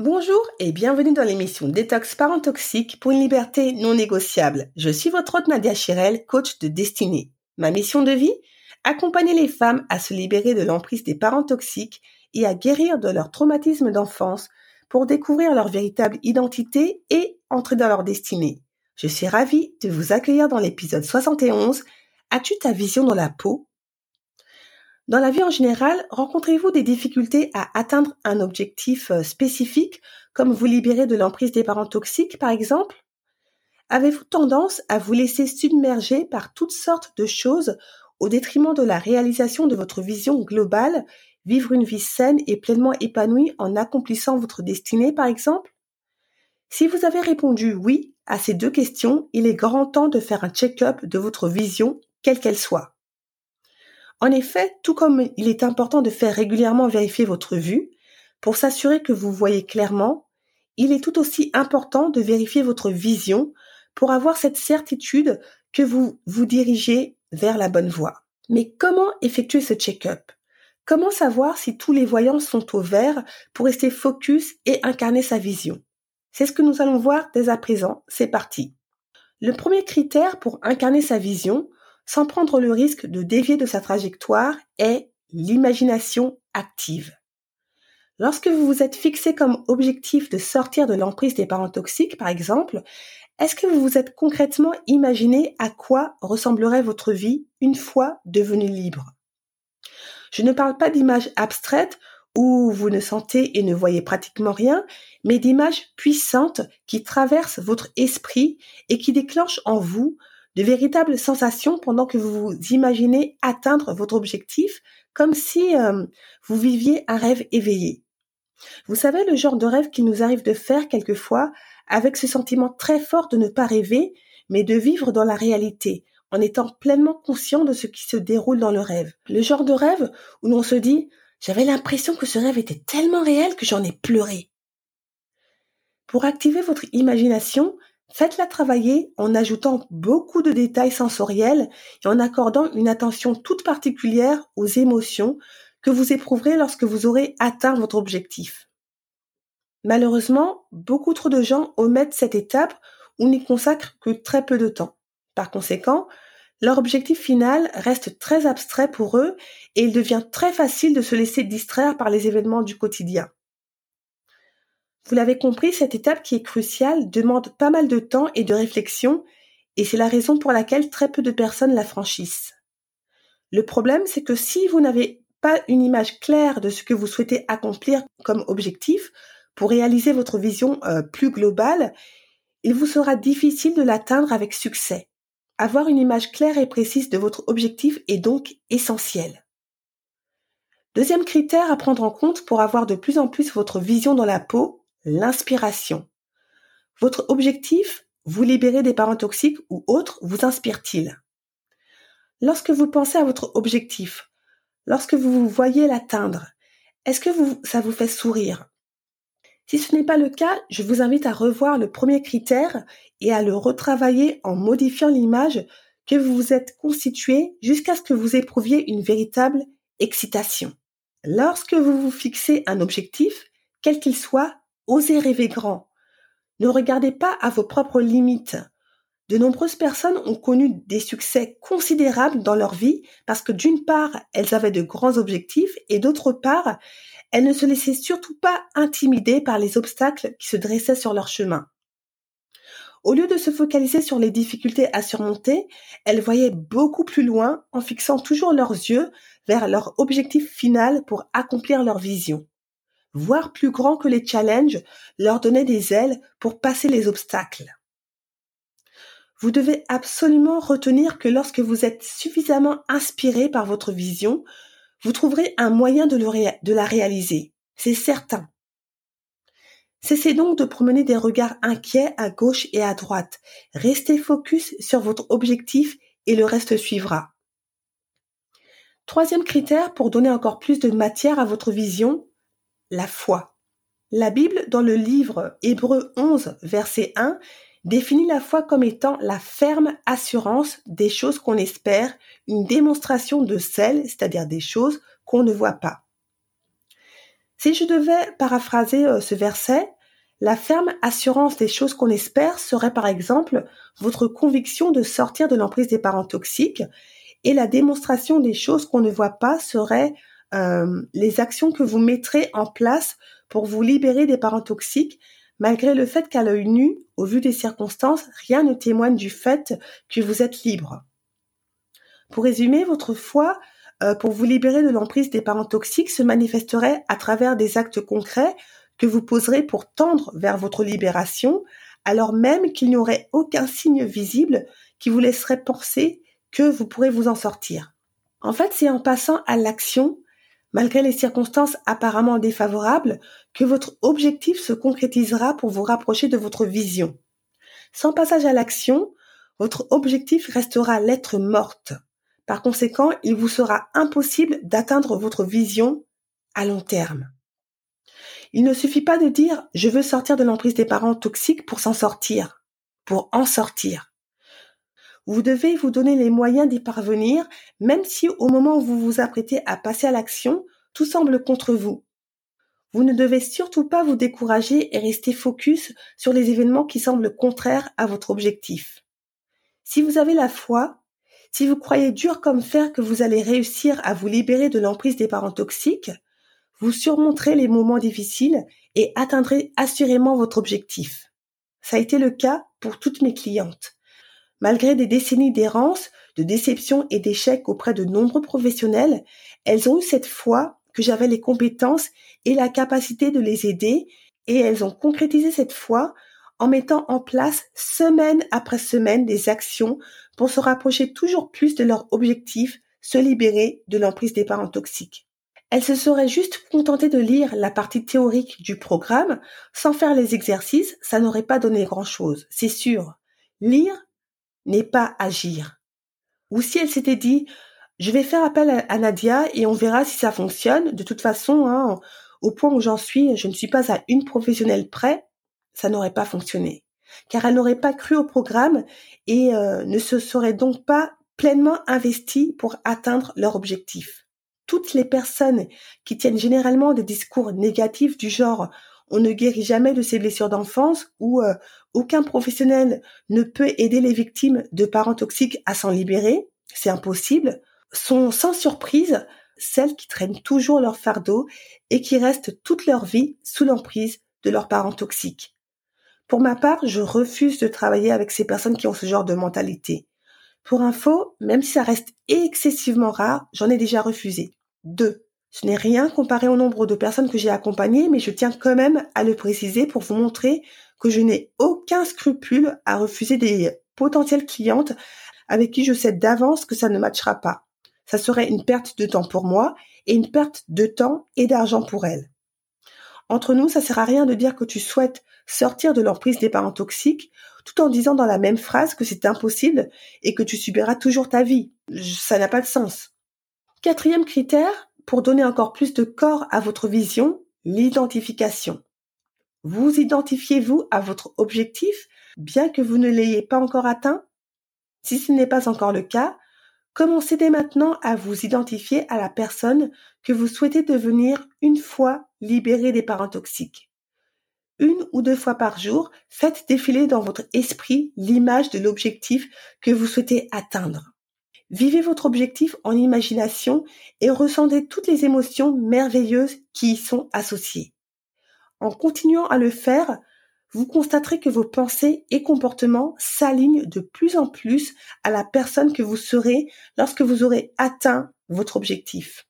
Bonjour et bienvenue dans l'émission Détox Parents Toxiques pour une liberté non négociable. Je suis votre hôte Nadia Chirel, coach de destinée. Ma mission de vie? Accompagner les femmes à se libérer de l'emprise des parents toxiques et à guérir de leur traumatisme d'enfance pour découvrir leur véritable identité et entrer dans leur destinée. Je suis ravie de vous accueillir dans l'épisode 71. As-tu ta vision dans la peau? Dans la vie en général, rencontrez-vous des difficultés à atteindre un objectif euh, spécifique, comme vous libérer de l'emprise des parents toxiques, par exemple? Avez-vous tendance à vous laisser submerger par toutes sortes de choses au détriment de la réalisation de votre vision globale, vivre une vie saine et pleinement épanouie en accomplissant votre destinée, par exemple? Si vous avez répondu oui à ces deux questions, il est grand temps de faire un check-up de votre vision, quelle qu'elle soit. En effet, tout comme il est important de faire régulièrement vérifier votre vue, pour s'assurer que vous voyez clairement, il est tout aussi important de vérifier votre vision pour avoir cette certitude que vous vous dirigez vers la bonne voie. Mais comment effectuer ce check-up? Comment savoir si tous les voyants sont au vert pour rester focus et incarner sa vision? C'est ce que nous allons voir dès à présent. C'est parti. Le premier critère pour incarner sa vision, sans prendre le risque de dévier de sa trajectoire, est l'imagination active. Lorsque vous vous êtes fixé comme objectif de sortir de l'emprise des parents toxiques, par exemple, est-ce que vous vous êtes concrètement imaginé à quoi ressemblerait votre vie une fois devenue libre? Je ne parle pas d'images abstraites où vous ne sentez et ne voyez pratiquement rien, mais d'images puissantes qui traversent votre esprit et qui déclenchent en vous de véritables sensations pendant que vous vous imaginez atteindre votre objectif, comme si euh, vous viviez un rêve éveillé. Vous savez le genre de rêve qu'il nous arrive de faire quelquefois avec ce sentiment très fort de ne pas rêver, mais de vivre dans la réalité, en étant pleinement conscient de ce qui se déroule dans le rêve. Le genre de rêve où l'on se dit j'avais l'impression que ce rêve était tellement réel que j'en ai pleuré. Pour activer votre imagination, Faites-la travailler en ajoutant beaucoup de détails sensoriels et en accordant une attention toute particulière aux émotions que vous éprouverez lorsque vous aurez atteint votre objectif. Malheureusement, beaucoup trop de gens omettent cette étape ou n'y consacrent que très peu de temps. Par conséquent, leur objectif final reste très abstrait pour eux et il devient très facile de se laisser distraire par les événements du quotidien. Vous l'avez compris, cette étape qui est cruciale demande pas mal de temps et de réflexion, et c'est la raison pour laquelle très peu de personnes la franchissent. Le problème, c'est que si vous n'avez pas une image claire de ce que vous souhaitez accomplir comme objectif pour réaliser votre vision euh, plus globale, il vous sera difficile de l'atteindre avec succès. Avoir une image claire et précise de votre objectif est donc essentiel. Deuxième critère à prendre en compte pour avoir de plus en plus votre vision dans la peau, l'inspiration. Votre objectif, vous libérer des parents toxiques ou autres, vous inspire-t-il? Lorsque vous pensez à votre objectif, lorsque vous vous voyez l'atteindre, est-ce que ça vous fait sourire? Si ce n'est pas le cas, je vous invite à revoir le premier critère et à le retravailler en modifiant l'image que vous vous êtes constitué jusqu'à ce que vous éprouviez une véritable excitation. Lorsque vous vous fixez un objectif, quel qu'il soit, Osez rêver grand. Ne regardez pas à vos propres limites. De nombreuses personnes ont connu des succès considérables dans leur vie parce que d'une part, elles avaient de grands objectifs et d'autre part, elles ne se laissaient surtout pas intimider par les obstacles qui se dressaient sur leur chemin. Au lieu de se focaliser sur les difficultés à surmonter, elles voyaient beaucoup plus loin en fixant toujours leurs yeux vers leur objectif final pour accomplir leur vision. Voir plus grand que les challenges leur donnait des ailes pour passer les obstacles. Vous devez absolument retenir que lorsque vous êtes suffisamment inspiré par votre vision, vous trouverez un moyen de, de la réaliser. C'est certain. Cessez donc de promener des regards inquiets à gauche et à droite. Restez focus sur votre objectif et le reste suivra. Troisième critère pour donner encore plus de matière à votre vision, la foi. La Bible, dans le livre Hébreu 11, verset 1, définit la foi comme étant la ferme assurance des choses qu'on espère, une démonstration de celles, c'est-à-dire des choses qu'on ne voit pas. Si je devais paraphraser euh, ce verset, la ferme assurance des choses qu'on espère serait par exemple votre conviction de sortir de l'emprise des parents toxiques et la démonstration des choses qu'on ne voit pas serait euh, les actions que vous mettrez en place pour vous libérer des parents toxiques malgré le fait qu'à l'œil nu, au vu des circonstances, rien ne témoigne du fait que vous êtes libre. Pour résumer, votre foi euh, pour vous libérer de l'emprise des parents toxiques se manifesterait à travers des actes concrets que vous poserez pour tendre vers votre libération, alors même qu'il n'y aurait aucun signe visible qui vous laisserait penser que vous pourrez vous en sortir. En fait, c'est en passant à l'action, malgré les circonstances apparemment défavorables, que votre objectif se concrétisera pour vous rapprocher de votre vision. Sans passage à l'action, votre objectif restera lettre morte. Par conséquent, il vous sera impossible d'atteindre votre vision à long terme. Il ne suffit pas de dire je veux sortir de l'emprise des parents toxiques pour s'en sortir, pour en sortir. Vous devez vous donner les moyens d'y parvenir, même si au moment où vous vous apprêtez à passer à l'action, tout semble contre vous. Vous ne devez surtout pas vous décourager et rester focus sur les événements qui semblent contraires à votre objectif. Si vous avez la foi, si vous croyez dur comme fer que vous allez réussir à vous libérer de l'emprise des parents toxiques, vous surmonterez les moments difficiles et atteindrez assurément votre objectif. Ça a été le cas pour toutes mes clientes. Malgré des décennies d'errance, de déception et d'échecs auprès de nombreux professionnels, elles ont eu cette foi que j'avais les compétences et la capacité de les aider et elles ont concrétisé cette foi en mettant en place semaine après semaine des actions pour se rapprocher toujours plus de leur objectif, se libérer de l'emprise des parents toxiques. Elle se serait juste contentée de lire la partie théorique du programme sans faire les exercices, ça n'aurait pas donné grand-chose, c'est sûr. Lire n'est pas agir. Ou si elle s'était dit, je vais faire appel à Nadia et on verra si ça fonctionne. De toute façon, hein, au point où j'en suis, je ne suis pas à une professionnelle près, ça n'aurait pas fonctionné. Car elle n'aurait pas cru au programme et euh, ne se serait donc pas pleinement investie pour atteindre leur objectif toutes les personnes qui tiennent généralement des discours négatifs du genre on ne guérit jamais de ses blessures d'enfance ou euh, aucun professionnel ne peut aider les victimes de parents toxiques à s'en libérer, c'est impossible, sont sans surprise celles qui traînent toujours leur fardeau et qui restent toute leur vie sous l'emprise de leurs parents toxiques. Pour ma part, je refuse de travailler avec ces personnes qui ont ce genre de mentalité. Pour info, même si ça reste excessivement rare, j'en ai déjà refusé. 2. Ce n'est rien comparé au nombre de personnes que j'ai accompagnées, mais je tiens quand même à le préciser pour vous montrer que je n'ai aucun scrupule à refuser des potentielles clientes avec qui je sais d'avance que ça ne matchera pas. Ça serait une perte de temps pour moi et une perte de temps et d'argent pour elles. Entre nous, ça sert à rien de dire que tu souhaites sortir de l'emprise des parents toxiques tout en disant dans la même phrase que c'est impossible et que tu subiras toujours ta vie. Ça n'a pas de sens. Quatrième critère, pour donner encore plus de corps à votre vision, l'identification. Vous identifiez-vous à votre objectif, bien que vous ne l'ayez pas encore atteint? Si ce n'est pas encore le cas, commencez dès maintenant à vous identifier à la personne que vous souhaitez devenir une fois libéré des parents toxiques. Une ou deux fois par jour, faites défiler dans votre esprit l'image de l'objectif que vous souhaitez atteindre. Vivez votre objectif en imagination et ressentez toutes les émotions merveilleuses qui y sont associées. En continuant à le faire, vous constaterez que vos pensées et comportements s'alignent de plus en plus à la personne que vous serez lorsque vous aurez atteint votre objectif.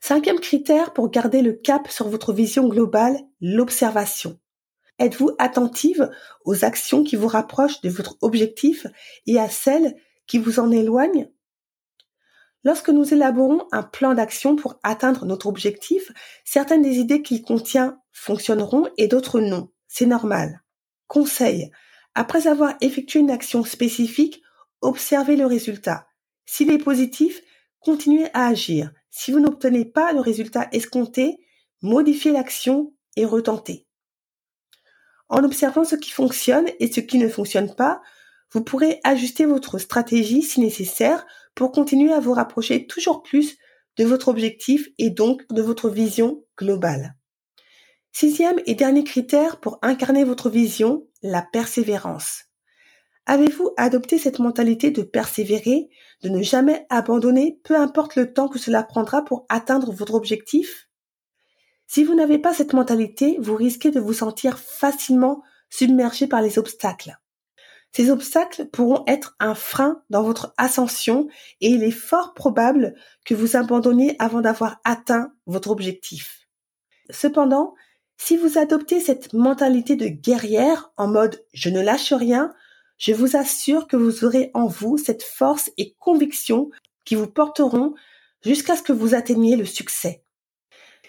Cinquième critère pour garder le cap sur votre vision globale, l'observation. Êtes-vous attentive aux actions qui vous rapprochent de votre objectif et à celles qui vous en éloignent Lorsque nous élaborons un plan d'action pour atteindre notre objectif, certaines des idées qu'il contient fonctionneront et d'autres non. C'est normal. Conseil. Après avoir effectué une action spécifique, observez le résultat. S'il est positif, continuez à agir. Si vous n'obtenez pas le résultat escompté, modifiez l'action et retentez. En observant ce qui fonctionne et ce qui ne fonctionne pas, vous pourrez ajuster votre stratégie si nécessaire pour continuer à vous rapprocher toujours plus de votre objectif et donc de votre vision globale. Sixième et dernier critère pour incarner votre vision, la persévérance. Avez-vous adopté cette mentalité de persévérer, de ne jamais abandonner, peu importe le temps que cela prendra pour atteindre votre objectif? Si vous n'avez pas cette mentalité, vous risquez de vous sentir facilement submergé par les obstacles. Ces obstacles pourront être un frein dans votre ascension et il est fort probable que vous abandonniez avant d'avoir atteint votre objectif. Cependant, si vous adoptez cette mentalité de guerrière en mode je ne lâche rien, je vous assure que vous aurez en vous cette force et conviction qui vous porteront jusqu'à ce que vous atteigniez le succès.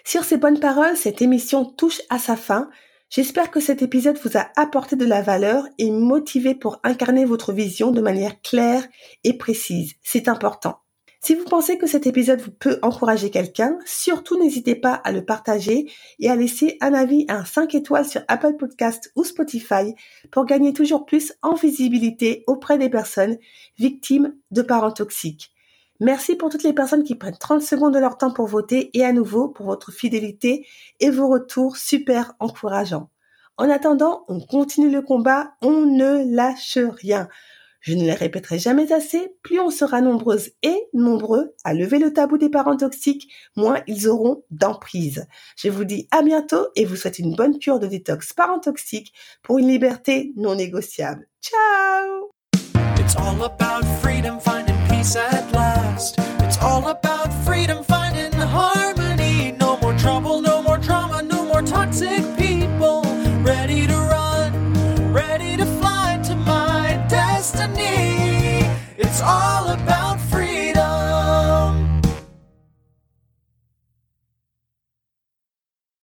Sur ces bonnes paroles, cette émission touche à sa fin. J'espère que cet épisode vous a apporté de la valeur et motivé pour incarner votre vision de manière claire et précise. C'est important. Si vous pensez que cet épisode vous peut encourager quelqu'un, surtout n'hésitez pas à le partager et à laisser un avis un 5 étoiles sur Apple Podcast ou Spotify pour gagner toujours plus en visibilité auprès des personnes victimes de parents toxiques. Merci pour toutes les personnes qui prennent 30 secondes de leur temps pour voter et à nouveau pour votre fidélité et vos retours super encourageants. En attendant, on continue le combat, on ne lâche rien. Je ne les répéterai jamais assez, plus on sera nombreuses et nombreux à lever le tabou des parents toxiques, moins ils auront d'emprise. Je vous dis à bientôt et vous souhaite une bonne cure de détox parents toxiques pour une liberté non négociable. Ciao all